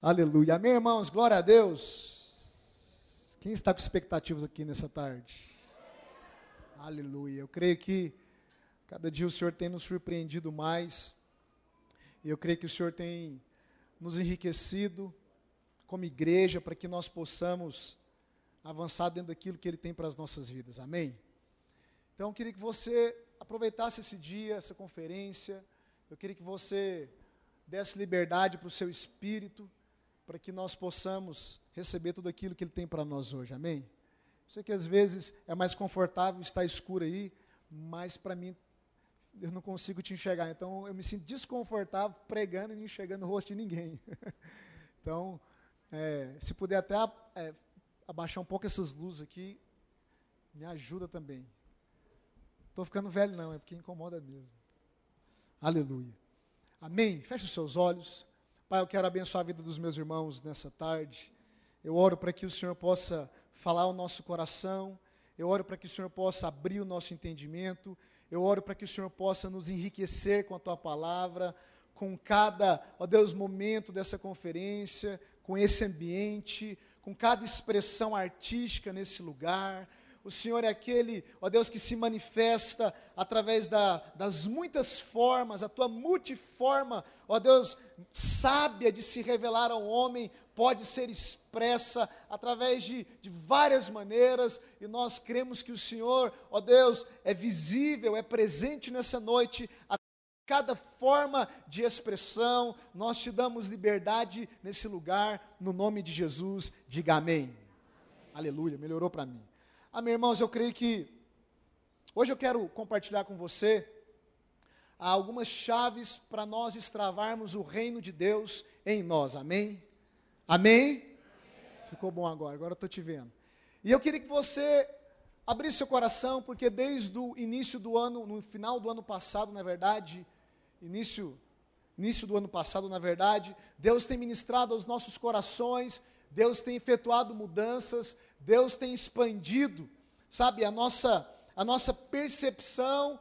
Aleluia. Amém, irmãos? Glória a Deus. Quem está com expectativas aqui nessa tarde? Aleluia. Eu creio que cada dia o Senhor tem nos surpreendido mais. E eu creio que o Senhor tem nos enriquecido como igreja para que nós possamos avançar dentro daquilo que Ele tem para as nossas vidas. Amém? Então, eu queria que você aproveitasse esse dia, essa conferência. Eu queria que você desse liberdade para o seu espírito para que nós possamos receber tudo aquilo que Ele tem para nós hoje, amém? Eu sei que às vezes é mais confortável estar escuro aí, mas para mim eu não consigo te enxergar, então eu me sinto desconfortável pregando e não enxergando o rosto de ninguém. então, é, se puder até é, abaixar um pouco essas luzes aqui, me ajuda também. Estou ficando velho, não, é porque incomoda mesmo. Aleluia. Amém? Feche os seus olhos. Pai, eu quero abençoar a vida dos meus irmãos nessa tarde. Eu oro para que o Senhor possa falar ao nosso coração. Eu oro para que o Senhor possa abrir o nosso entendimento. Eu oro para que o Senhor possa nos enriquecer com a tua palavra, com cada, ó Deus, momento dessa conferência, com esse ambiente, com cada expressão artística nesse lugar. O Senhor é aquele, ó Deus, que se manifesta através da, das muitas formas, a tua multiforma, ó Deus, sábia de se revelar ao homem, pode ser expressa através de, de várias maneiras, e nós cremos que o Senhor, ó Deus, é visível, é presente nessa noite, a cada forma de expressão, nós te damos liberdade nesse lugar, no nome de Jesus, diga amém. Aleluia, melhorou para mim. Amém, irmãos, eu creio que hoje eu quero compartilhar com você algumas chaves para nós extravarmos o reino de Deus em nós. Amém? Amém? Ficou bom agora, agora estou te vendo. E eu queria que você abrisse seu coração, porque desde o início do ano, no final do ano passado, na verdade, início, início do ano passado, na verdade, Deus tem ministrado aos nossos corações, Deus tem efetuado mudanças, Deus tem expandido, sabe, a nossa, a nossa percepção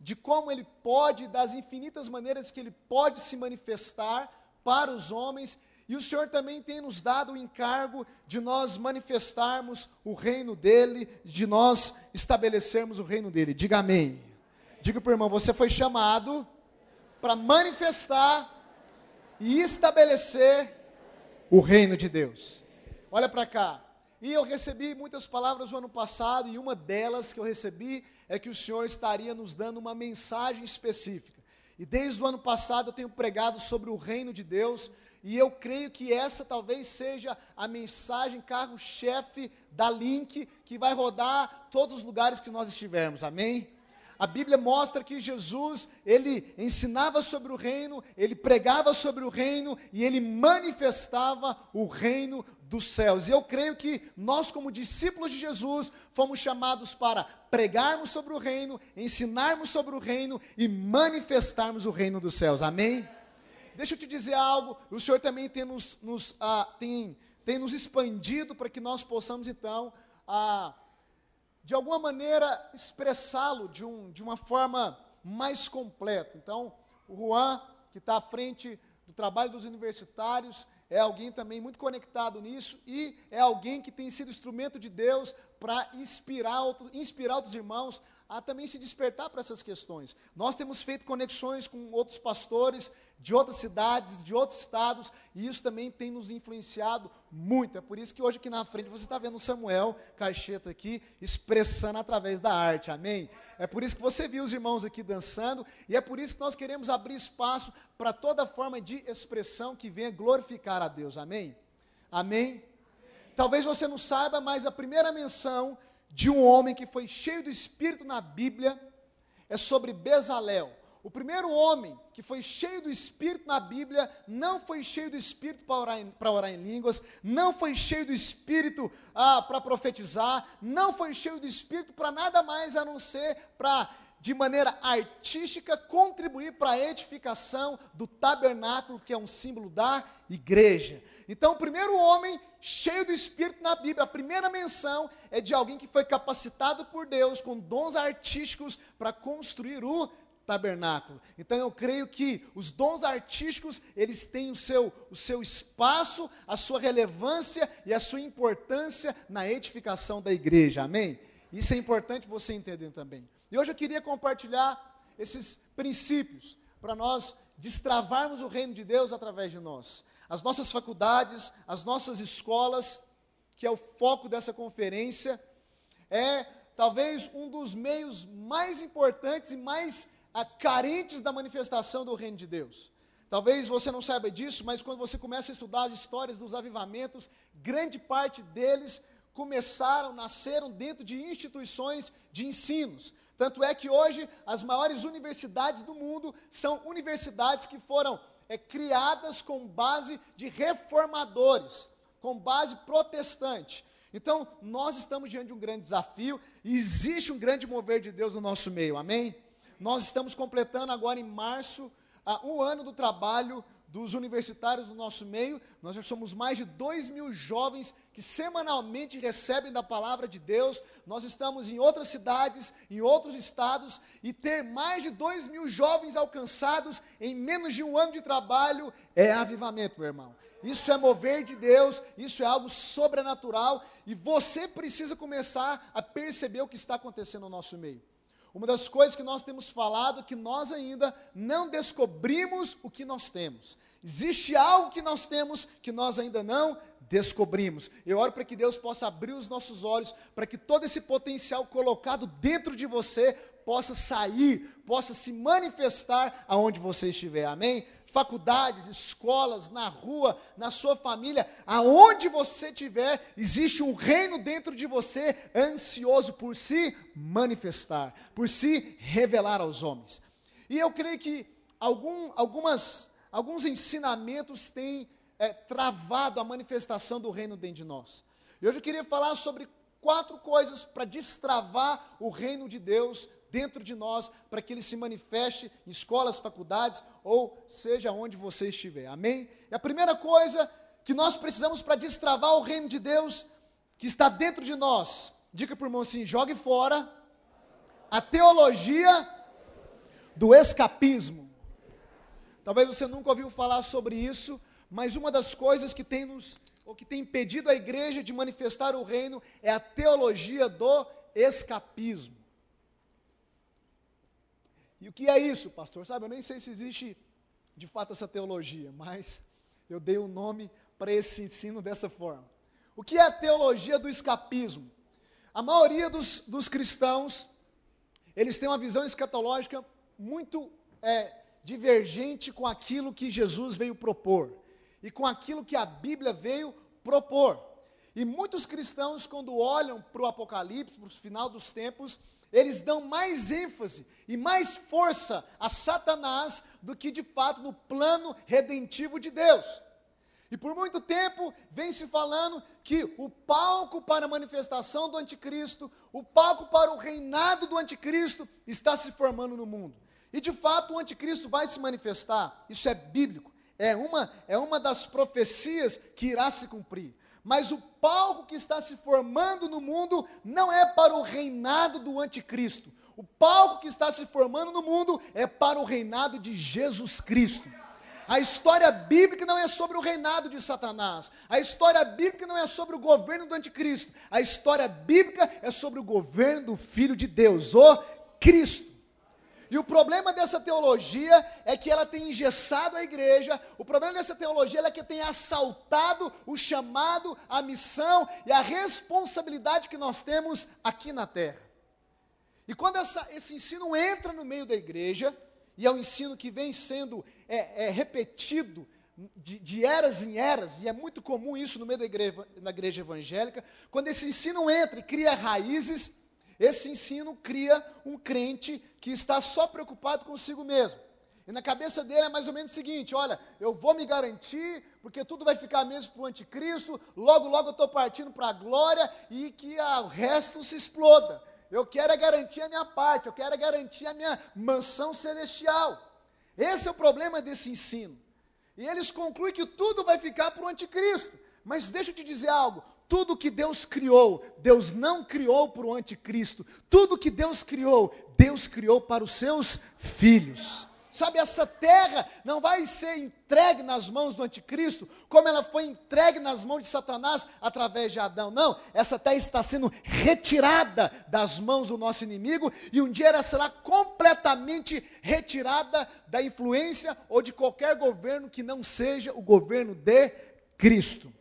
de como Ele pode, das infinitas maneiras que Ele pode se manifestar para os homens, e o Senhor também tem nos dado o encargo de nós manifestarmos o reino dEle, de nós estabelecermos o reino dEle. Diga amém. Diga para o irmão, você foi chamado para manifestar e estabelecer o reino de Deus. Olha para cá. E eu recebi muitas palavras no ano passado, e uma delas que eu recebi é que o Senhor estaria nos dando uma mensagem específica. E desde o ano passado eu tenho pregado sobre o reino de Deus, e eu creio que essa talvez seja a mensagem carro-chefe da Link, que vai rodar todos os lugares que nós estivermos, amém? A Bíblia mostra que Jesus, ele ensinava sobre o reino, ele pregava sobre o reino e ele manifestava o reino dos céus. E eu creio que nós, como discípulos de Jesus, fomos chamados para pregarmos sobre o reino, ensinarmos sobre o reino e manifestarmos o reino dos céus. Amém? Deixa eu te dizer algo, o Senhor também tem nos, nos, ah, tem, tem nos expandido para que nós possamos então. Ah, de alguma maneira, expressá-lo de, um, de uma forma mais completa. Então, o Juan, que está à frente do trabalho dos universitários, é alguém também muito conectado nisso e é alguém que tem sido instrumento de Deus para inspirar, outro, inspirar outros irmãos a também se despertar para essas questões. Nós temos feito conexões com outros pastores de outras cidades, de outros estados, e isso também tem nos influenciado muito. É por isso que hoje aqui na frente você está vendo Samuel Caixeta aqui expressando através da arte, amém? É por isso que você viu os irmãos aqui dançando, e é por isso que nós queremos abrir espaço para toda forma de expressão que venha glorificar a Deus, amém? Amém? Talvez você não saiba, mas a primeira menção de um homem que foi cheio do Espírito na Bíblia é sobre Bezalel. O primeiro homem que foi cheio do Espírito na Bíblia não foi cheio do Espírito para orar, em, orar em línguas, não foi cheio do Espírito ah, para profetizar, não foi cheio do Espírito para nada mais a não ser para de maneira artística, contribuir para a edificação do tabernáculo, que é um símbolo da igreja. Então, o primeiro homem cheio do Espírito na Bíblia, a primeira menção é de alguém que foi capacitado por Deus com dons artísticos para construir o tabernáculo. Então eu creio que os dons artísticos, eles têm o seu, o seu espaço, a sua relevância e a sua importância na edificação da igreja. Amém? Isso é importante você entender também. E hoje eu queria compartilhar esses princípios para nós destravarmos o reino de Deus através de nós. As nossas faculdades, as nossas escolas, que é o foco dessa conferência, é talvez um dos meios mais importantes e mais ah, carentes da manifestação do reino de Deus. Talvez você não saiba disso, mas quando você começa a estudar as histórias dos avivamentos, grande parte deles começaram, nasceram dentro de instituições de ensinos. Tanto é que hoje as maiores universidades do mundo são universidades que foram é, criadas com base de reformadores, com base protestante. Então, nós estamos diante de um grande desafio e existe um grande mover de Deus no nosso meio, amém? Nós estamos completando agora em março uh, um ano do trabalho dos universitários do nosso meio. Nós já somos mais de 2 mil jovens que semanalmente recebem da palavra de Deus. Nós estamos em outras cidades, em outros estados, e ter mais de 2 mil jovens alcançados em menos de um ano de trabalho é avivamento, meu irmão. Isso é mover de Deus, isso é algo sobrenatural, e você precisa começar a perceber o que está acontecendo no nosso meio. Uma das coisas que nós temos falado é que nós ainda não descobrimos o que nós temos. Existe algo que nós temos que nós ainda não descobrimos. Eu oro para que Deus possa abrir os nossos olhos, para que todo esse potencial colocado dentro de você possa sair, possa se manifestar aonde você estiver. Amém? Faculdades, escolas, na rua, na sua família, aonde você estiver, existe um reino dentro de você ansioso por se manifestar, por se revelar aos homens. E eu creio que algum, algumas, alguns ensinamentos têm é, travado a manifestação do reino dentro de nós. E hoje eu queria falar sobre quatro coisas para destravar o reino de Deus dentro de nós, para que ele se manifeste em escolas, faculdades, ou seja onde você estiver. Amém? E a primeira coisa que nós precisamos para destravar o reino de Deus que está dentro de nós, diga para o irmão assim: jogue fora a teologia do escapismo. Talvez você nunca ouviu falar sobre isso, mas uma das coisas que tem nos ou que tem impedido a igreja de manifestar o reino é a teologia do escapismo. E o que é isso, pastor? Sabe, eu nem sei se existe de fato essa teologia, mas eu dei o um nome para esse ensino dessa forma. O que é a teologia do escapismo? A maioria dos, dos cristãos, eles têm uma visão escatológica muito é, divergente com aquilo que Jesus veio propor e com aquilo que a Bíblia veio propor. E muitos cristãos, quando olham para o Apocalipse, para o final dos tempos, eles dão mais ênfase e mais força a Satanás do que de fato no plano redentivo de Deus. E por muito tempo vem se falando que o palco para a manifestação do anticristo, o palco para o reinado do anticristo está se formando no mundo. E de fato o anticristo vai se manifestar. Isso é bíblico. É uma, é uma das profecias que irá se cumprir mas o palco que está se formando no mundo não é para o reinado do anticristo. O palco que está se formando no mundo é para o reinado de Jesus Cristo. A história bíblica não é sobre o reinado de Satanás. A história bíblica não é sobre o governo do anticristo. A história bíblica é sobre o governo do Filho de Deus, o Cristo. E o problema dessa teologia é que ela tem engessado a igreja, o problema dessa teologia é que tem assaltado o chamado, a missão e a responsabilidade que nós temos aqui na terra. E quando essa, esse ensino entra no meio da igreja, e é um ensino que vem sendo é, é, repetido de, de, eras em eras, e é muito comum isso no meio da igreja, na igreja evangélica, quando esse ensino entra e cria raízes, esse ensino cria um crente que está só preocupado consigo mesmo. E na cabeça dele é mais ou menos o seguinte: olha, eu vou me garantir, porque tudo vai ficar mesmo para o anticristo, logo, logo eu estou partindo para a glória e que o resto se exploda. Eu quero é garantir a minha parte, eu quero é garantir a minha mansão celestial. Esse é o problema desse ensino. E eles concluem que tudo vai ficar para o anticristo. Mas deixa eu te dizer algo: tudo que Deus criou, Deus não criou para o anticristo. Tudo que Deus criou, Deus criou para os seus filhos. Sabe, essa terra não vai ser entregue nas mãos do anticristo, como ela foi entregue nas mãos de Satanás através de Adão. Não, essa terra está sendo retirada das mãos do nosso inimigo e um dia ela será completamente retirada da influência ou de qualquer governo que não seja o governo de Cristo.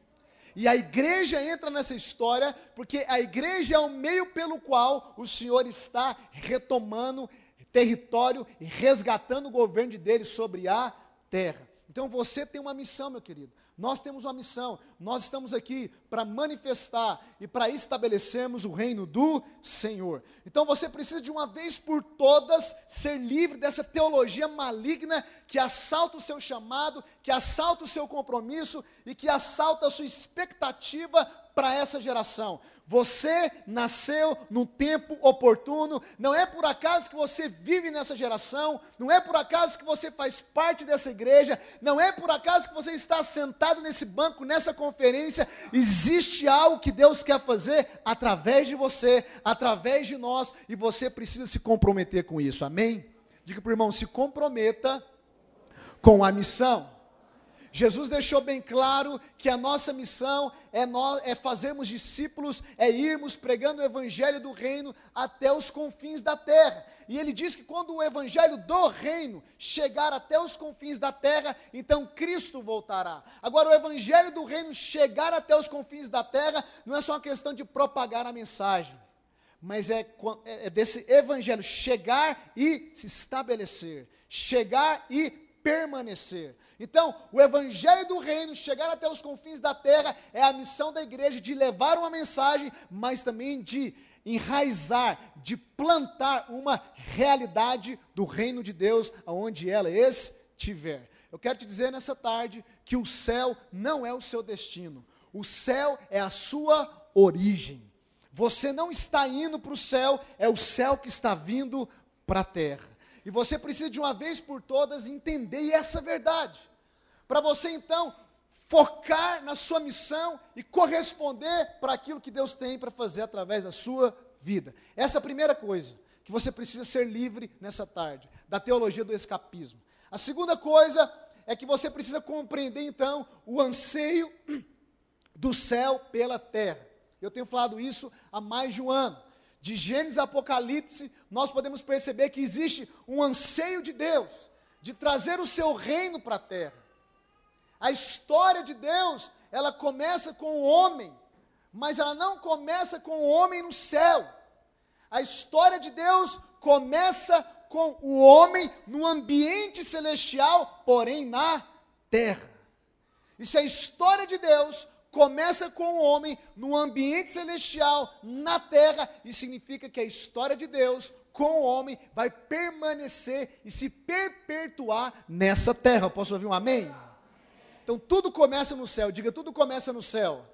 E a igreja entra nessa história, porque a igreja é o meio pelo qual o Senhor está retomando território e resgatando o governo dele sobre a terra. Então você tem uma missão, meu querido. Nós temos uma missão. Nós estamos aqui para manifestar e para estabelecermos o reino do Senhor. Então você precisa de uma vez por todas ser livre dessa teologia maligna que assalta o seu chamado, que assalta o seu compromisso e que assalta a sua expectativa para essa geração. Você nasceu no tempo oportuno, não é por acaso que você vive nessa geração, não é por acaso que você faz parte dessa igreja, não é por acaso que você está sentado nesse banco, nessa conferência. Existe algo que Deus quer fazer através de você, através de nós, e você precisa se comprometer com isso, amém? Diga para o irmão: se comprometa com a missão. Jesus deixou bem claro que a nossa missão é, nós, é fazermos discípulos, é irmos pregando o evangelho do reino até os confins da terra. E ele diz que quando o evangelho do reino chegar até os confins da terra, então Cristo voltará. Agora, o evangelho do reino chegar até os confins da terra não é só uma questão de propagar a mensagem, mas é, é, é desse evangelho chegar e se estabelecer, chegar e permanecer. Então, o evangelho do reino, chegar até os confins da terra, é a missão da igreja de levar uma mensagem, mas também de enraizar, de plantar uma realidade do reino de Deus aonde ela estiver. Eu quero te dizer nessa tarde que o céu não é o seu destino. O céu é a sua origem. Você não está indo para o céu, é o céu que está vindo para a terra. E você precisa de uma vez por todas entender essa verdade. Para você então focar na sua missão e corresponder para aquilo que Deus tem para fazer através da sua vida. Essa é a primeira coisa que você precisa ser livre nessa tarde, da teologia do escapismo. A segunda coisa é que você precisa compreender então o anseio do céu pela terra. Eu tenho falado isso há mais de um ano de Gênesis a Apocalipse, nós podemos perceber que existe um anseio de Deus de trazer o seu reino para a terra. A história de Deus, ela começa com o homem, mas ela não começa com o homem no céu. A história de Deus começa com o homem no ambiente celestial, porém na terra. E se a história de Deus começa com o homem no ambiente celestial, na terra, e significa que a história de Deus com o homem vai permanecer e se perpetuar nessa terra. Posso ouvir um amém? Então tudo começa no céu, diga tudo começa no céu.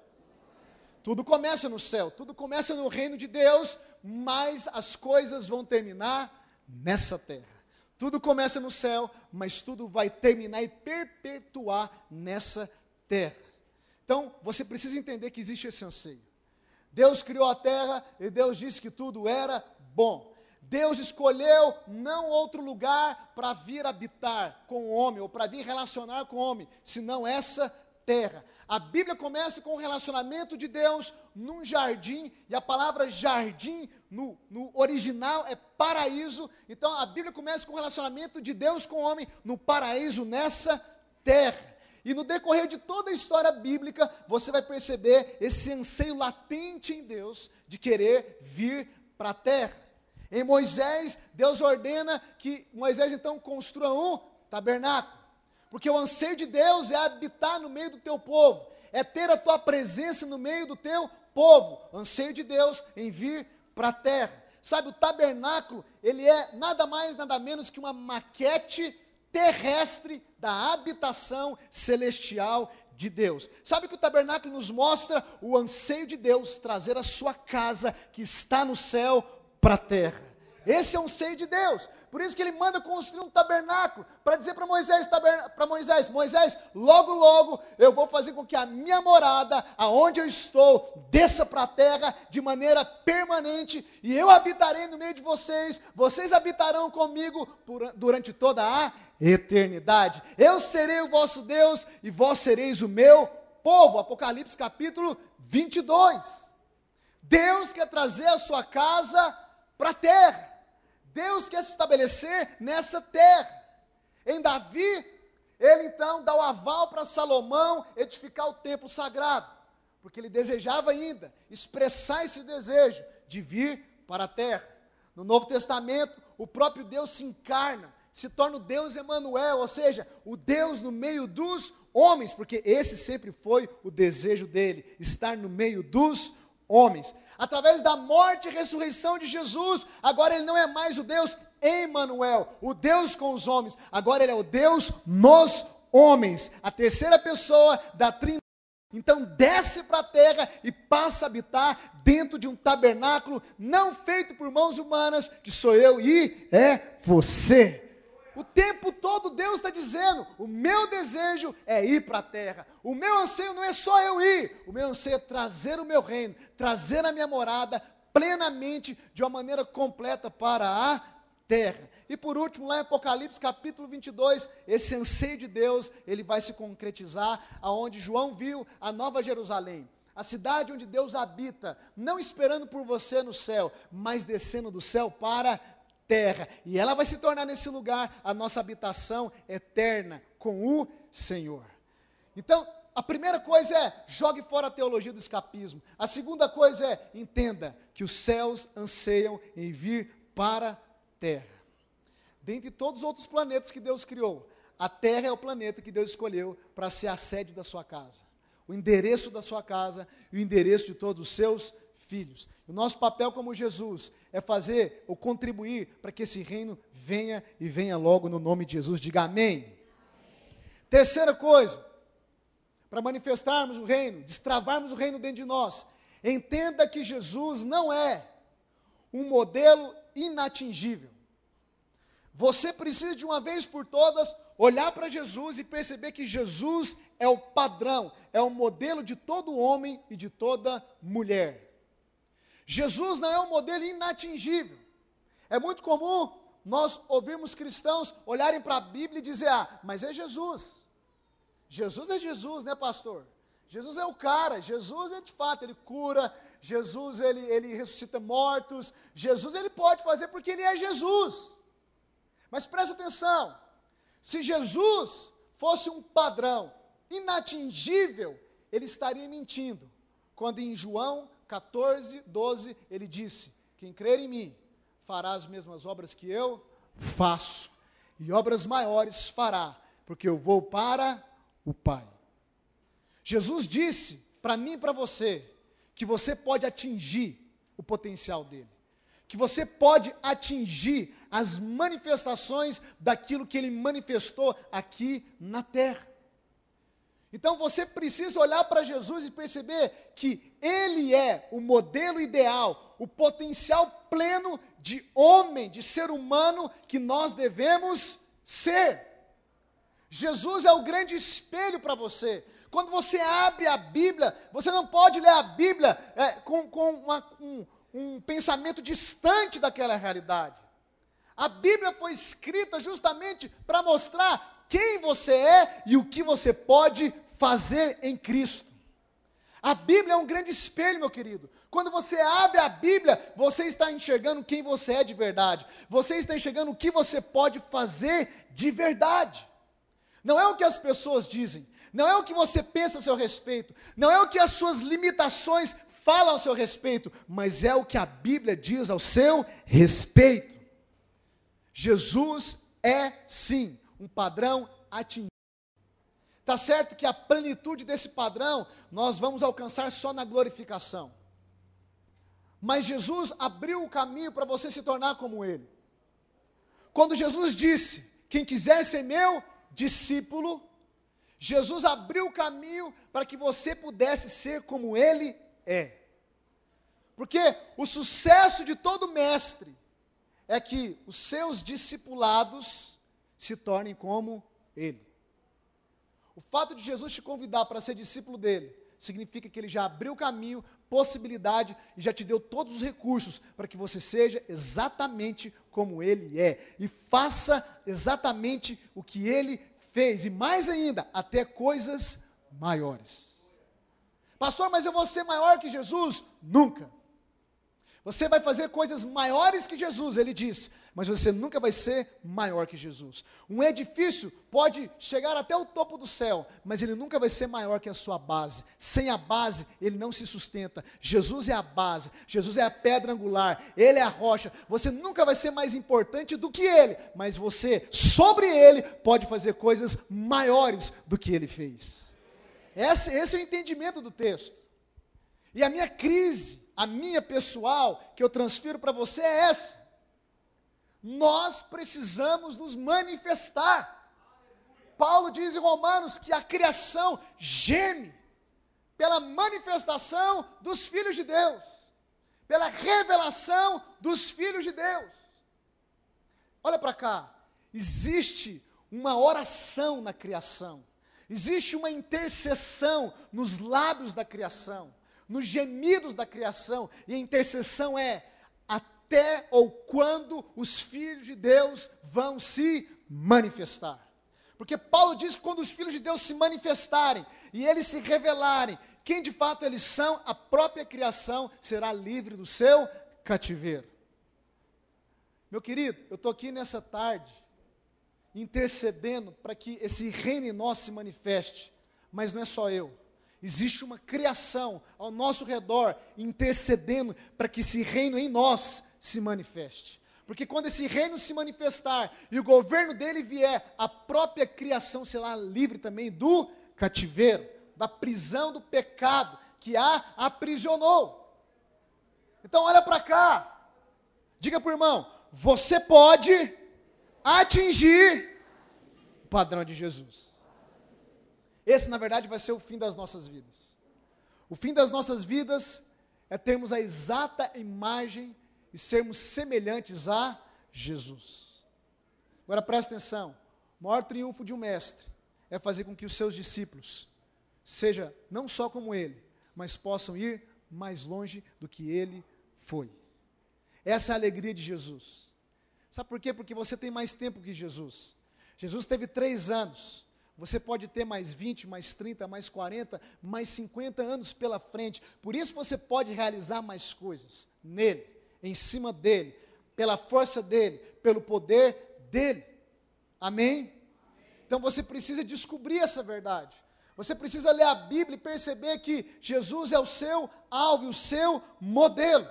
Tudo começa no céu, tudo começa no reino de Deus, mas as coisas vão terminar nessa terra. Tudo começa no céu, mas tudo vai terminar e perpetuar nessa terra. Então, você precisa entender que existe esse anseio. Deus criou a terra e Deus disse que tudo era bom. Deus escolheu não outro lugar para vir habitar com o homem, ou para vir relacionar com o homem, senão essa terra. A Bíblia começa com o relacionamento de Deus num jardim, e a palavra jardim no, no, original é paraíso. Então a Bíblia começa com o relacionamento de Deus com o homem no paraíso, nessa terra. E no decorrer de toda a história bíblica, você vai perceber esse anseio latente em Deus de querer vir para a terra. Em Moisés, Deus ordena que Moisés então construa um tabernáculo. Porque o anseio de Deus é habitar no meio do teu povo, é ter a tua presença no meio do teu povo. Anseio de Deus em vir para a terra. Sabe, o tabernáculo, ele é nada mais, nada menos que uma maquete terrestre da habitação celestial de Deus. Sabe que o tabernáculo nos mostra o anseio de Deus trazer a sua casa que está no céu para a terra. Esse é um seio de Deus. Por isso que ele manda construir um tabernáculo para dizer para Moisés, para Moisés, Moisés, logo logo eu vou fazer com que a minha morada, aonde eu estou, desça para a terra de maneira permanente e eu habitarei no meio de vocês. Vocês habitarão comigo por, durante toda a eternidade. Eu serei o vosso Deus e vós sereis o meu povo. Apocalipse capítulo 22. Deus quer trazer a sua casa para a terra. Deus quer se estabelecer nessa terra. Em Davi, ele então dá o aval para Salomão edificar o templo sagrado, porque ele desejava ainda expressar esse desejo de vir para a terra. No Novo Testamento, o próprio Deus se encarna, se torna o Deus Emanuel, ou seja, o Deus no meio dos homens, porque esse sempre foi o desejo dele, estar no meio dos homens. Através da morte e ressurreição de Jesus, agora ele não é mais o Deus Emmanuel, o Deus com os homens, agora ele é o Deus nos homens, a terceira pessoa da Trindade. Então desce para a terra e passa a habitar dentro de um tabernáculo não feito por mãos humanas, que sou eu e é você. O tempo todo Deus está dizendo: o meu desejo é ir para a terra. O meu anseio não é só eu ir, o meu anseio é trazer o meu reino, trazer a minha morada plenamente, de uma maneira completa para a terra. E por último, lá em Apocalipse capítulo 22, esse anseio de Deus, ele vai se concretizar aonde João viu a Nova Jerusalém. A cidade onde Deus habita, não esperando por você no céu, mas descendo do céu para terra. E ela vai se tornar nesse lugar a nossa habitação eterna com o Senhor. Então, a primeira coisa é jogue fora a teologia do escapismo. A segunda coisa é entenda que os céus anseiam em vir para a terra. Dentre todos os outros planetas que Deus criou, a terra é o planeta que Deus escolheu para ser a sede da sua casa, o endereço da sua casa e o endereço de todos os seus filhos. O nosso papel como Jesus é fazer ou contribuir para que esse reino venha e venha logo no nome de Jesus. Diga amém. amém. Terceira coisa, para manifestarmos o reino, destravarmos o reino dentro de nós, entenda que Jesus não é um modelo inatingível. Você precisa de uma vez por todas olhar para Jesus e perceber que Jesus é o padrão, é o modelo de todo homem e de toda mulher. Jesus não é um modelo inatingível. É muito comum nós ouvirmos cristãos olharem para a Bíblia e dizer: Ah, mas é Jesus. Jesus é Jesus, né, pastor? Jesus é o cara, Jesus é de fato, ele cura, Jesus ele, ele ressuscita mortos, Jesus ele pode fazer porque ele é Jesus. Mas presta atenção, se Jesus fosse um padrão inatingível, ele estaria mentindo. Quando em João 14, 12, ele disse: Quem crer em mim fará as mesmas obras que eu faço, e obras maiores fará, porque eu vou para o Pai. Jesus disse para mim e para você que você pode atingir o potencial dele, que você pode atingir as manifestações daquilo que ele manifestou aqui na terra. Então você precisa olhar para Jesus e perceber que Ele é o modelo ideal, o potencial pleno de homem, de ser humano que nós devemos ser. Jesus é o grande espelho para você. Quando você abre a Bíblia, você não pode ler a Bíblia é, com, com uma, um, um pensamento distante daquela realidade. A Bíblia foi escrita justamente para mostrar quem você é e o que você pode fazer em Cristo. A Bíblia é um grande espelho, meu querido. Quando você abre a Bíblia, você está enxergando quem você é de verdade. Você está enxergando o que você pode fazer de verdade. Não é o que as pessoas dizem, não é o que você pensa a seu respeito, não é o que as suas limitações falam ao seu respeito, mas é o que a Bíblia diz ao seu respeito. Jesus é sim um padrão atingido Está certo que a plenitude desse padrão nós vamos alcançar só na glorificação. Mas Jesus abriu o caminho para você se tornar como Ele. Quando Jesus disse: Quem quiser ser meu discípulo, Jesus abriu o caminho para que você pudesse ser como Ele é. Porque o sucesso de todo mestre é que os seus discipulados se tornem como ele. O fato de Jesus te convidar para ser discípulo dele significa que ele já abriu caminho, possibilidade e já te deu todos os recursos para que você seja exatamente como ele é e faça exatamente o que ele fez e mais ainda, até coisas maiores. Pastor, mas eu vou ser maior que Jesus? Nunca. Você vai fazer coisas maiores que Jesus, ele diz, mas você nunca vai ser maior que Jesus. Um edifício pode chegar até o topo do céu, mas ele nunca vai ser maior que a sua base. Sem a base, ele não se sustenta. Jesus é a base, Jesus é a pedra angular, ele é a rocha. Você nunca vai ser mais importante do que ele, mas você, sobre ele, pode fazer coisas maiores do que ele fez. Esse, esse é o entendimento do texto. E a minha crise a minha pessoal, que eu transfiro para você é essa. Nós precisamos nos manifestar. Paulo diz em Romanos que a criação geme pela manifestação dos filhos de Deus, pela revelação dos filhos de Deus. Olha para cá, existe uma oração na criação, existe uma intercessão nos lábios da criação nos gemidos da criação, e a intercessão é até ou quando os filhos de Deus vão se manifestar. Porque Paulo diz que quando os filhos de Deus se manifestarem e eles se revelarem, quem de fato eles são, a própria criação será livre do seu cativeiro. Meu querido, eu estou aqui nessa tarde intercedendo para que esse reino em nós se manifeste, mas não é só eu. Existe uma criação ao nosso redor intercedendo para que esse reino em nós se manifeste. Porque quando esse reino se manifestar e o governo dele vier, a própria criação será livre também do cativeiro, da prisão do pecado que a aprisionou. Então olha para cá. Diga para o irmão, você pode atingir o padrão de Jesus. Esse, na verdade, vai ser o fim das nossas vidas. O fim das nossas vidas é termos a exata imagem e sermos semelhantes a Jesus. Agora presta atenção: o maior triunfo de um mestre é fazer com que os seus discípulos seja não só como ele, mas possam ir mais longe do que ele foi. Essa é a alegria de Jesus. Sabe por quê? Porque você tem mais tempo que Jesus. Jesus teve três anos você pode ter mais 20, mais 30, mais 40, mais 50 anos pela frente. Por isso você pode realizar mais coisas nele, em cima dele, pela força dele, pelo poder dele. Amém? Então você precisa descobrir essa verdade. Você precisa ler a Bíblia e perceber que Jesus é o seu alvo, o seu modelo.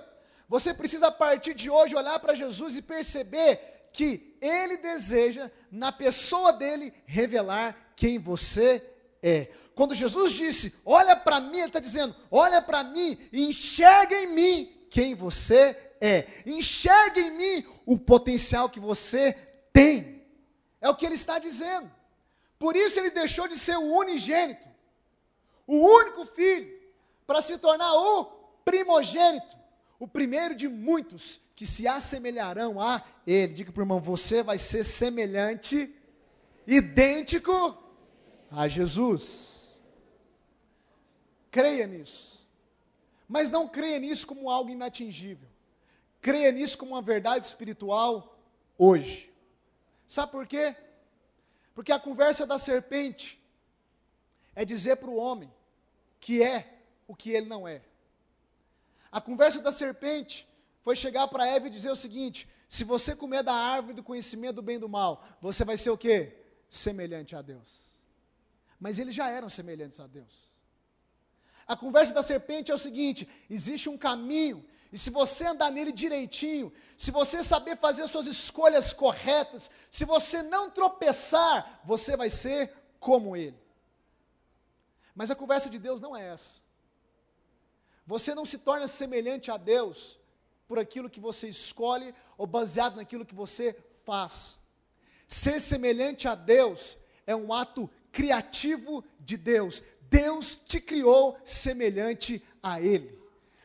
Você precisa, a partir de hoje, olhar para Jesus e perceber que Ele deseja, na pessoa dele, revelar quem você é. Quando Jesus disse, olha para mim, ele está dizendo, olha para mim enxerga em mim quem você é. Enxerga em mim o potencial que você tem. É o que ele está dizendo. Por isso ele deixou de ser o unigênito, o único filho, para se tornar o primogênito, o primeiro de muitos que se assemelharão a ele. Diga para o irmão, você vai ser semelhante, idêntico a Jesus. Creia nisso. Mas não creia nisso como algo inatingível. Creia nisso como uma verdade espiritual hoje. Sabe por quê? Porque a conversa da serpente é dizer para o homem que é o que ele não é. A conversa da serpente foi chegar para Eva e dizer o seguinte: se você comer da árvore do conhecimento do bem e do mal, você vai ser o quê? Semelhante a Deus mas eles já eram semelhantes a Deus. A conversa da serpente é o seguinte: existe um caminho, e se você andar nele direitinho, se você saber fazer suas escolhas corretas, se você não tropeçar, você vai ser como ele. Mas a conversa de Deus não é essa. Você não se torna semelhante a Deus por aquilo que você escolhe ou baseado naquilo que você faz. Ser semelhante a Deus é um ato criativo de Deus. Deus te criou semelhante a Ele.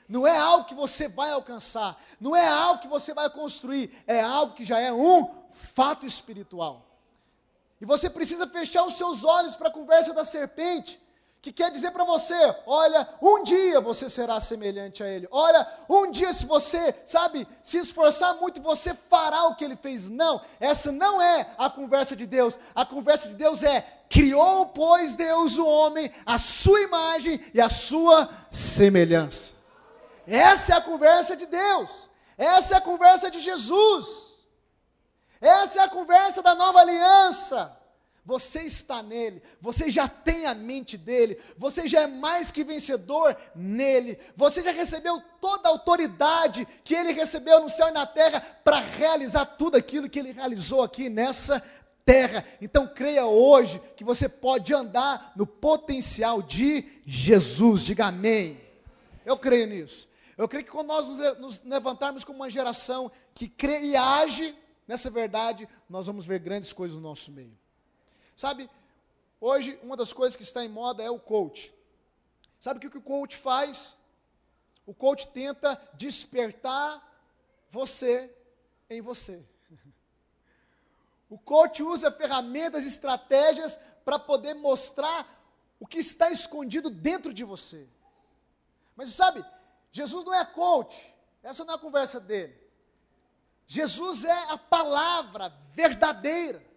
Não é algo que você vai alcançar, não é algo que você vai construir, é algo que já é um fato espiritual. E você precisa fechar os seus olhos para a conversa da serpente, que quer dizer para você: olha, um dia você será semelhante a ele. Olha, um dia, se você, sabe, se esforçar muito, você fará o que ele fez. Não, essa não é a conversa de Deus. A conversa de Deus é: criou, pois, Deus o homem, a sua imagem e a sua semelhança. Essa é a conversa de Deus. Essa é a conversa de Jesus. Essa é a conversa da nova aliança. Você está nele, você já tem a mente dele, você já é mais que vencedor nele, você já recebeu toda a autoridade que ele recebeu no céu e na terra para realizar tudo aquilo que ele realizou aqui nessa terra. Então creia hoje que você pode andar no potencial de Jesus. Diga amém. Eu creio nisso. Eu creio que quando nós nos levantarmos como uma geração que crê e age nessa verdade, nós vamos ver grandes coisas no nosso meio. Sabe, hoje uma das coisas que está em moda é o coach. Sabe o que o coach faz? O coach tenta despertar você em você. O coach usa ferramentas, estratégias para poder mostrar o que está escondido dentro de você. Mas sabe, Jesus não é coach, essa não é a conversa dele. Jesus é a palavra verdadeira.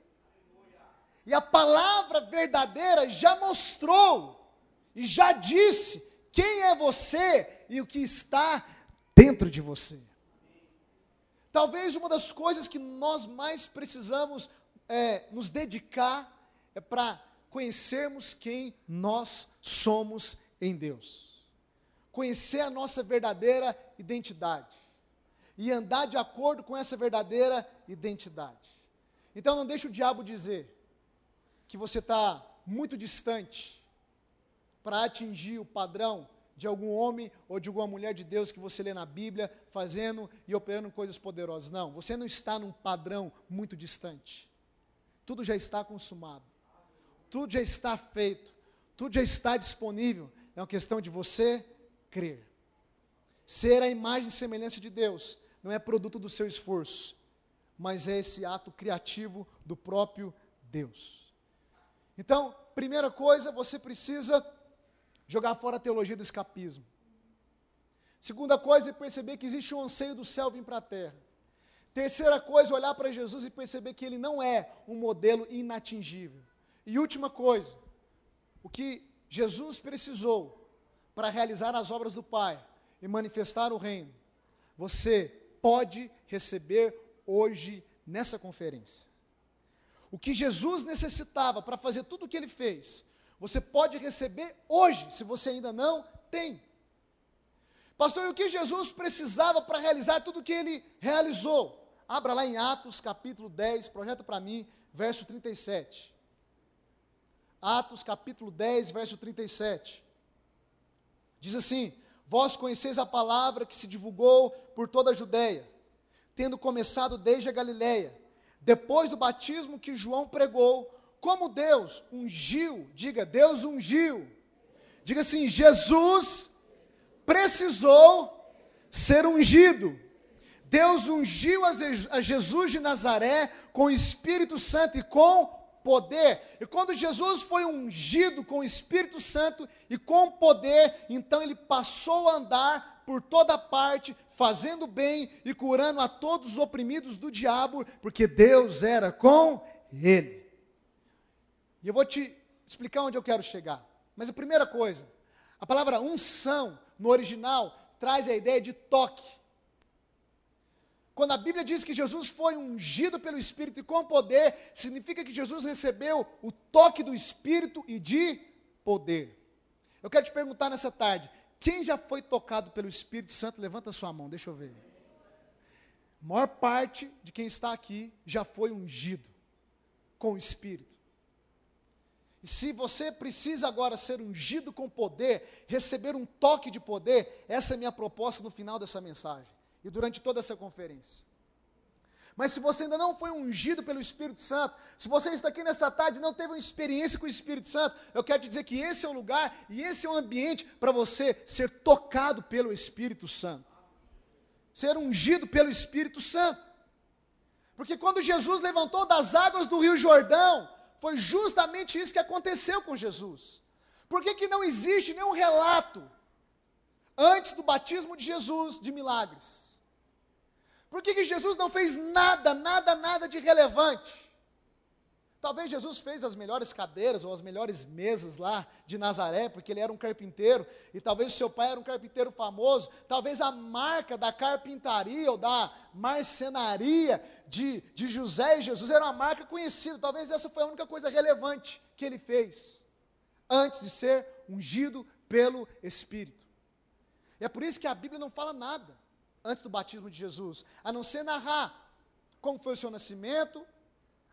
E a palavra verdadeira já mostrou e já disse quem é você e o que está dentro de você. Talvez uma das coisas que nós mais precisamos é, nos dedicar é para conhecermos quem nós somos em Deus. Conhecer a nossa verdadeira identidade. E andar de acordo com essa verdadeira identidade. Então não deixe o diabo dizer, que você está muito distante para atingir o padrão de algum homem ou de alguma mulher de Deus que você lê na Bíblia, fazendo e operando coisas poderosas. Não, você não está num padrão muito distante. Tudo já está consumado. Tudo já está feito. Tudo já está disponível. É uma questão de você crer. Ser a imagem e semelhança de Deus não é produto do seu esforço, mas é esse ato criativo do próprio Deus. Então, primeira coisa, você precisa jogar fora a teologia do escapismo. Segunda coisa é perceber que existe um anseio do céu vir para a terra. Terceira coisa, olhar para Jesus e perceber que ele não é um modelo inatingível. E última coisa, o que Jesus precisou para realizar as obras do Pai e manifestar o reino, você pode receber hoje nessa conferência. O que Jesus necessitava para fazer tudo o que ele fez, você pode receber hoje, se você ainda não tem. Pastor, e o que Jesus precisava para realizar tudo o que ele realizou? Abra lá em Atos capítulo 10, projeta para mim, verso 37. Atos capítulo 10, verso 37. Diz assim: Vós conheceis a palavra que se divulgou por toda a Judéia, tendo começado desde a Galiléia depois do batismo que João pregou, como Deus ungiu, diga, Deus ungiu. Diga assim: Jesus precisou ser ungido. Deus ungiu a Jesus de Nazaré com o Espírito Santo e com poder. E quando Jesus foi ungido com o Espírito Santo e com poder, então ele passou a andar por toda parte, fazendo bem e curando a todos os oprimidos do diabo, porque Deus era com ele. E eu vou te explicar onde eu quero chegar. Mas a primeira coisa, a palavra unção no original traz a ideia de toque. Quando a Bíblia diz que Jesus foi ungido pelo Espírito e com poder, significa que Jesus recebeu o toque do Espírito e de poder. Eu quero te perguntar nessa tarde: quem já foi tocado pelo Espírito Santo, levanta sua mão, deixa eu ver. A maior parte de quem está aqui já foi ungido com o Espírito. E se você precisa agora ser ungido com poder, receber um toque de poder, essa é a minha proposta no final dessa mensagem e durante toda essa conferência. Mas se você ainda não foi ungido pelo Espírito Santo, se você está aqui nessa tarde e não teve uma experiência com o Espírito Santo, eu quero te dizer que esse é o lugar e esse é o ambiente para você ser tocado pelo Espírito Santo. Ser ungido pelo Espírito Santo. Porque quando Jesus levantou das águas do Rio Jordão, foi justamente isso que aconteceu com Jesus. Por que, que não existe nenhum relato antes do batismo de Jesus de milagres? Por que, que Jesus não fez nada, nada, nada de relevante? Talvez Jesus fez as melhores cadeiras ou as melhores mesas lá de Nazaré, porque ele era um carpinteiro, e talvez o seu pai era um carpinteiro famoso. Talvez a marca da carpintaria ou da marcenaria de, de José e Jesus era uma marca conhecida. Talvez essa foi a única coisa relevante que ele fez, antes de ser ungido pelo Espírito. E é por isso que a Bíblia não fala nada antes do batismo de Jesus, a não ser narrar como foi o seu nascimento,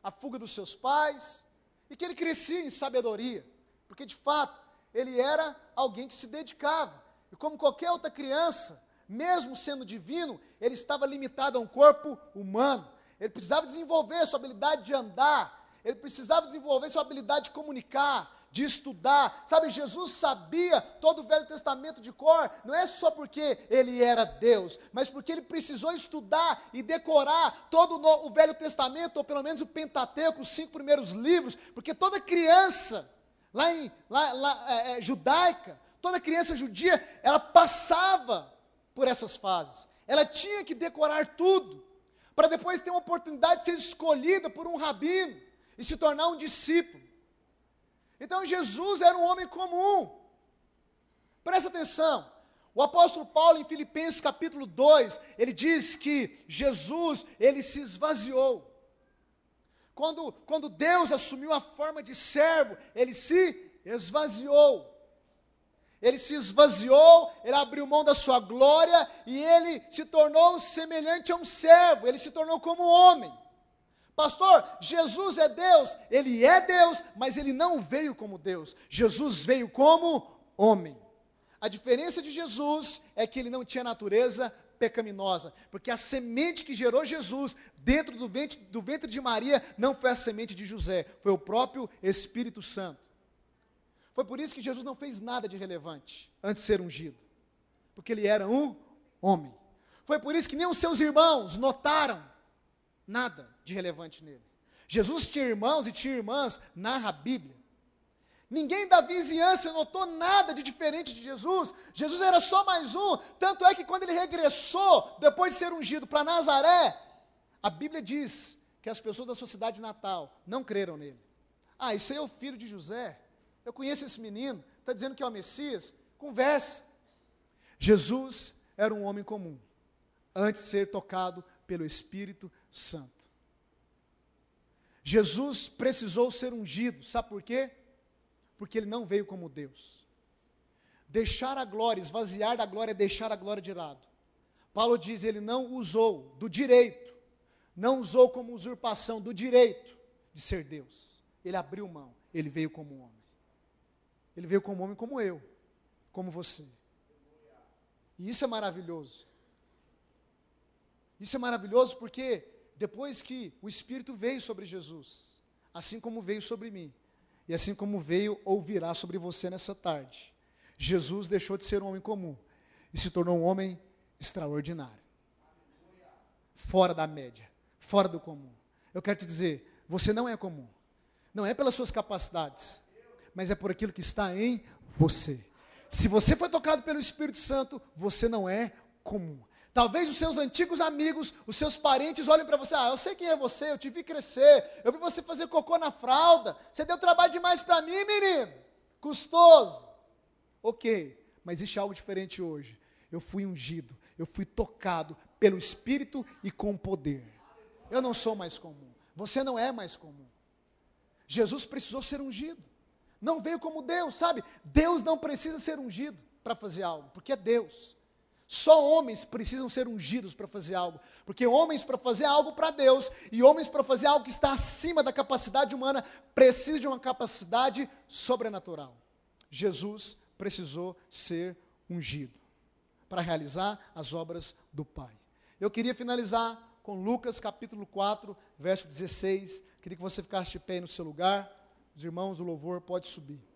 a fuga dos seus pais, e que ele crescia em sabedoria, porque de fato ele era alguém que se dedicava, e como qualquer outra criança, mesmo sendo divino, ele estava limitado a um corpo humano, ele precisava desenvolver sua habilidade de andar, ele precisava desenvolver sua habilidade de comunicar, de estudar. Sabe, Jesus sabia todo o Velho Testamento de cor, não é só porque ele era Deus, mas porque ele precisou estudar e decorar todo o Velho Testamento, ou pelo menos o Pentateuco, os cinco primeiros livros, porque toda criança, lá em lá, lá, é, é, judaica, toda criança judia, ela passava por essas fases. Ela tinha que decorar tudo, para depois ter uma oportunidade de ser escolhida por um rabino e se tornar um discípulo. Então Jesus era um homem comum. Presta atenção. O apóstolo Paulo em Filipenses capítulo 2, ele diz que Jesus, ele se esvaziou. Quando, quando Deus assumiu a forma de servo, ele se esvaziou. Ele se esvaziou, ele abriu mão da sua glória e ele se tornou semelhante a um servo, ele se tornou como homem. Pastor, Jesus é Deus, ele é Deus, mas ele não veio como Deus. Jesus veio como homem. A diferença de Jesus é que ele não tinha natureza pecaminosa, porque a semente que gerou Jesus dentro do ventre, do ventre de Maria não foi a semente de José, foi o próprio Espírito Santo. Foi por isso que Jesus não fez nada de relevante antes de ser ungido, porque ele era um homem. Foi por isso que nem os seus irmãos notaram nada de relevante nele. Jesus tinha irmãos e tinha irmãs, narra a Bíblia. Ninguém da vizinhança notou nada de diferente de Jesus. Jesus era só mais um. Tanto é que quando ele regressou, depois de ser ungido para Nazaré, a Bíblia diz que as pessoas da sua cidade natal não creram nele. Ah, aí é o filho de José. Eu conheço esse menino. Está dizendo que é o Messias? Conversa. Jesus era um homem comum, antes de ser tocado pelo Espírito Santo. Jesus precisou ser ungido, sabe por quê? Porque ele não veio como Deus. Deixar a glória, esvaziar da glória é deixar a glória de lado. Paulo diz: ele não usou do direito, não usou como usurpação do direito de ser Deus. Ele abriu mão, ele veio como homem. Ele veio como homem como eu, como você. E isso é maravilhoso. Isso é maravilhoso porque depois que o Espírito veio sobre Jesus, assim como veio sobre mim, e assim como veio ou virá sobre você nessa tarde, Jesus deixou de ser um homem comum e se tornou um homem extraordinário. Fora da média, fora do comum. Eu quero te dizer, você não é comum. Não é pelas suas capacidades, mas é por aquilo que está em você. Se você foi tocado pelo Espírito Santo, você não é comum. Talvez os seus antigos amigos, os seus parentes olhem para você, ah, eu sei quem é você, eu te vi crescer, eu vi você fazer cocô na fralda, você deu trabalho demais para mim, menino, custoso. Ok, mas existe algo diferente hoje. Eu fui ungido, eu fui tocado pelo Espírito e com poder. Eu não sou mais comum, você não é mais comum. Jesus precisou ser ungido, não veio como Deus, sabe? Deus não precisa ser ungido para fazer algo, porque é Deus. Só homens precisam ser ungidos para fazer algo, porque homens para fazer algo para Deus e homens para fazer algo que está acima da capacidade humana precisam de uma capacidade sobrenatural. Jesus precisou ser ungido para realizar as obras do Pai. Eu queria finalizar com Lucas capítulo 4, verso 16. Queria que você ficasse de pé no seu lugar. Os irmãos do louvor pode subir.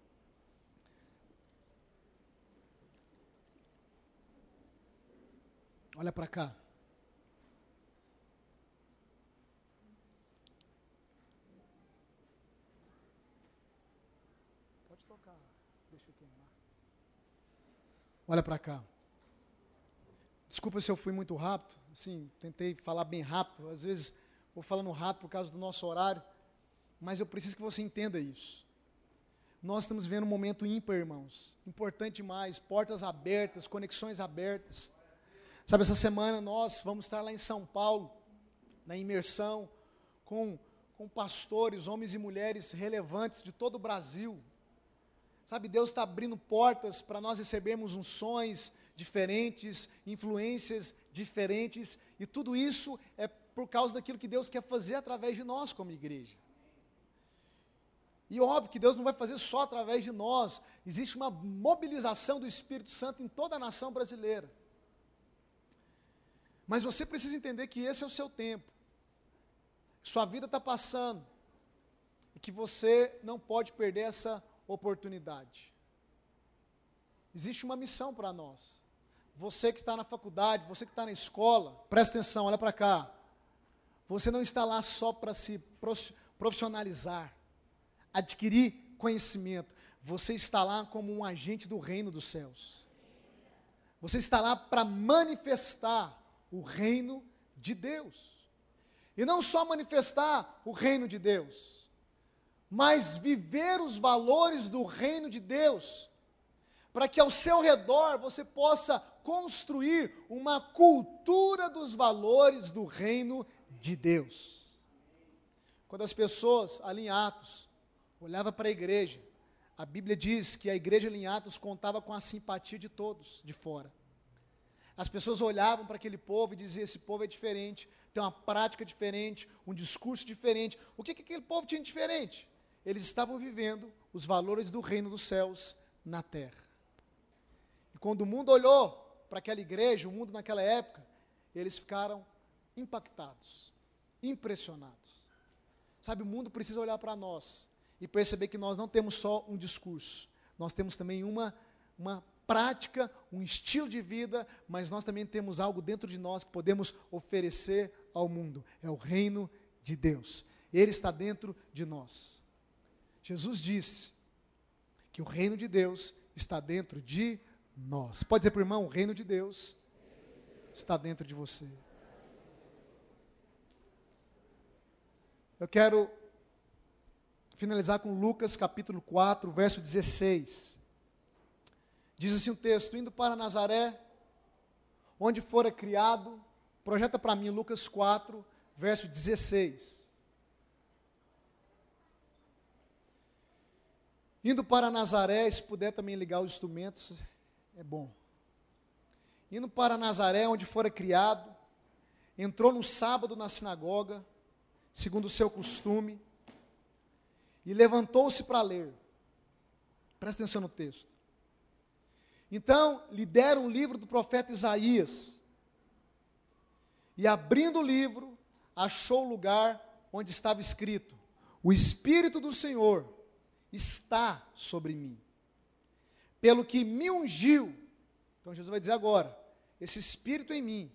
Olha para cá. Pode tocar, deixa eu queimar. Olha para cá. Desculpa se eu fui muito rápido, assim, tentei falar bem rápido, às vezes vou falando rápido por causa do nosso horário, mas eu preciso que você entenda isso. Nós estamos vivendo um momento ímpar, irmãos. Importante demais, portas abertas, conexões abertas. Sabe, essa semana nós vamos estar lá em São Paulo, na imersão, com, com pastores, homens e mulheres relevantes de todo o Brasil. Sabe, Deus está abrindo portas para nós recebermos unções diferentes, influências diferentes, e tudo isso é por causa daquilo que Deus quer fazer através de nós como igreja. E óbvio que Deus não vai fazer só através de nós, existe uma mobilização do Espírito Santo em toda a nação brasileira. Mas você precisa entender que esse é o seu tempo. Sua vida está passando. E que você não pode perder essa oportunidade. Existe uma missão para nós. Você que está na faculdade, você que está na escola, presta atenção, olha para cá. Você não está lá só para se profissionalizar, adquirir conhecimento. Você está lá como um agente do reino dos céus. Você está lá para manifestar o reino de Deus. E não só manifestar o reino de Deus, mas viver os valores do reino de Deus, para que ao seu redor você possa construir uma cultura dos valores do reino de Deus. Quando as pessoas ali em Atos olhavam para a igreja, a Bíblia diz que a igreja em Atos contava com a simpatia de todos de fora. As pessoas olhavam para aquele povo e diziam: esse povo é diferente, tem uma prática diferente, um discurso diferente. O que, que aquele povo tinha de diferente? Eles estavam vivendo os valores do reino dos céus na terra. E quando o mundo olhou para aquela igreja, o mundo naquela época, eles ficaram impactados, impressionados. Sabe, o mundo precisa olhar para nós e perceber que nós não temos só um discurso, nós temos também uma, uma prática, um estilo de vida, mas nós também temos algo dentro de nós que podemos oferecer ao mundo. É o reino de Deus. Ele está dentro de nós. Jesus disse que o reino de Deus está dentro de nós. Pode dizer para o irmão: o reino de Deus está dentro de você. Eu quero finalizar com Lucas capítulo 4, verso 16. Diz assim o texto: indo para Nazaré, onde fora criado, projeta para mim Lucas 4, verso 16. Indo para Nazaré, se puder também ligar os instrumentos, é bom. Indo para Nazaré, onde fora criado, entrou no sábado na sinagoga, segundo o seu costume, e levantou-se para ler. Presta atenção no texto. Então, lhe deram o livro do profeta Isaías. E abrindo o livro, achou o lugar onde estava escrito: O Espírito do Senhor está sobre mim, pelo que me ungiu. Então, Jesus vai dizer agora: Esse Espírito em mim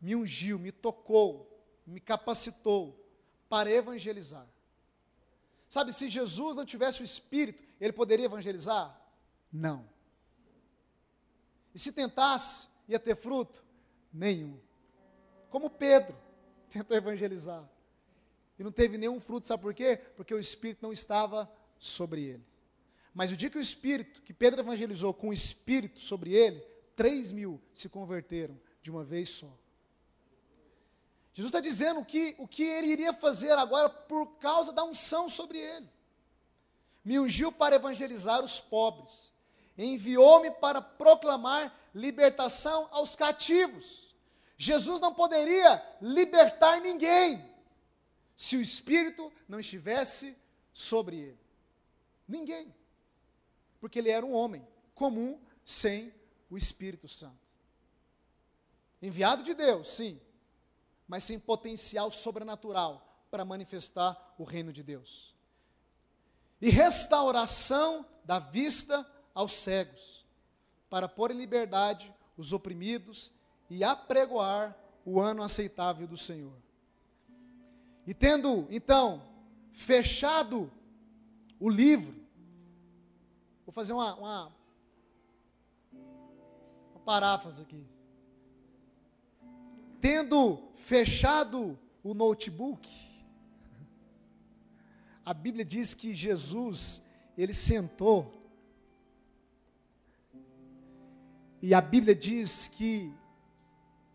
me ungiu, me tocou, me capacitou para evangelizar. Sabe, se Jesus não tivesse o Espírito, ele poderia evangelizar? Não. E se tentasse, ia ter fruto? Nenhum. Como Pedro tentou evangelizar. E não teve nenhum fruto, sabe por quê? Porque o Espírito não estava sobre ele. Mas o dia que o Espírito, que Pedro evangelizou com o Espírito sobre ele, três mil se converteram de uma vez só. Jesus está dizendo que, o que ele iria fazer agora por causa da unção sobre ele. Me ungiu para evangelizar os pobres enviou-me para proclamar libertação aos cativos. Jesus não poderia libertar ninguém se o Espírito não estivesse sobre ele. Ninguém. Porque ele era um homem comum sem o Espírito Santo. Enviado de Deus, sim, mas sem potencial sobrenatural para manifestar o reino de Deus. E restauração da vista aos cegos, para pôr em liberdade os oprimidos e apregoar o ano aceitável do Senhor. E tendo, então, fechado o livro, vou fazer uma, uma, uma paráfrase aqui. Tendo fechado o notebook, a Bíblia diz que Jesus, ele sentou, e a Bíblia diz que,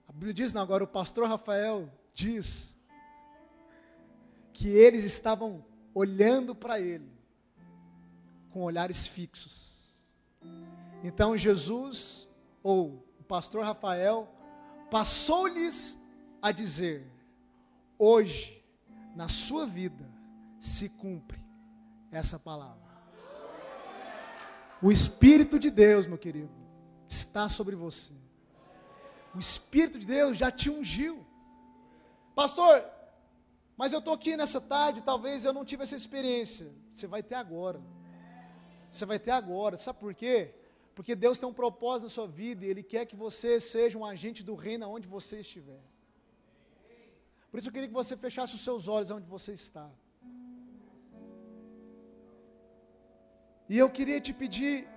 a Bíblia diz, não, agora o pastor Rafael diz, que eles estavam olhando para ele, com olhares fixos. Então Jesus, ou o pastor Rafael, passou-lhes a dizer: hoje, na sua vida, se cumpre essa palavra. O Espírito de Deus, meu querido, está sobre você. O Espírito de Deus já te ungiu. Pastor, mas eu estou aqui nessa tarde, talvez eu não tive essa experiência. Você vai ter agora. Você vai ter agora. Sabe por quê? Porque Deus tem um propósito na sua vida e Ele quer que você seja um agente do reino onde você estiver. Por isso eu queria que você fechasse os seus olhos onde você está. E eu queria te pedir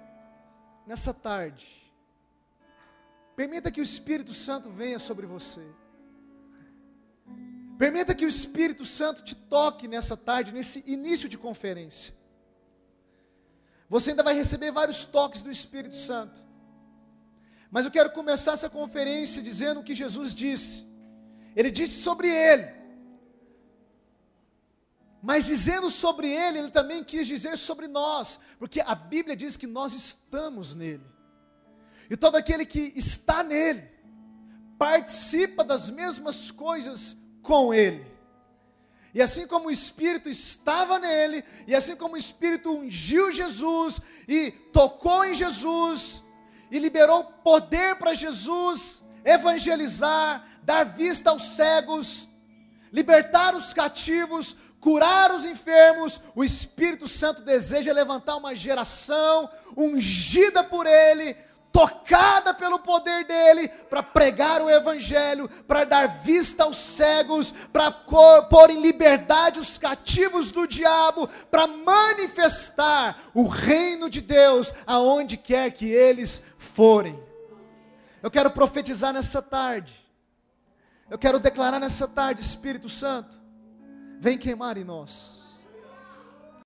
nessa tarde, permita que o Espírito Santo venha sobre você. Permita que o Espírito Santo te toque nessa tarde, nesse início de conferência. Você ainda vai receber vários toques do Espírito Santo. Mas eu quero começar essa conferência dizendo o que Jesus disse. Ele disse sobre ele mas dizendo sobre ele, ele também quis dizer sobre nós, porque a Bíblia diz que nós estamos nele. E todo aquele que está nele participa das mesmas coisas com ele. E assim como o Espírito estava nele, e assim como o Espírito ungiu Jesus e tocou em Jesus e liberou poder para Jesus evangelizar, dar vista aos cegos, libertar os cativos, curar os enfermos, o Espírito Santo deseja levantar uma geração ungida por Ele, tocada pelo poder dele, para pregar o Evangelho, para dar vista aos cegos, para pôr em liberdade os cativos do diabo, para manifestar o reino de Deus aonde quer que eles forem. Eu quero profetizar nessa tarde, eu quero declarar nessa tarde, Espírito Santo, Vem queimar em nós.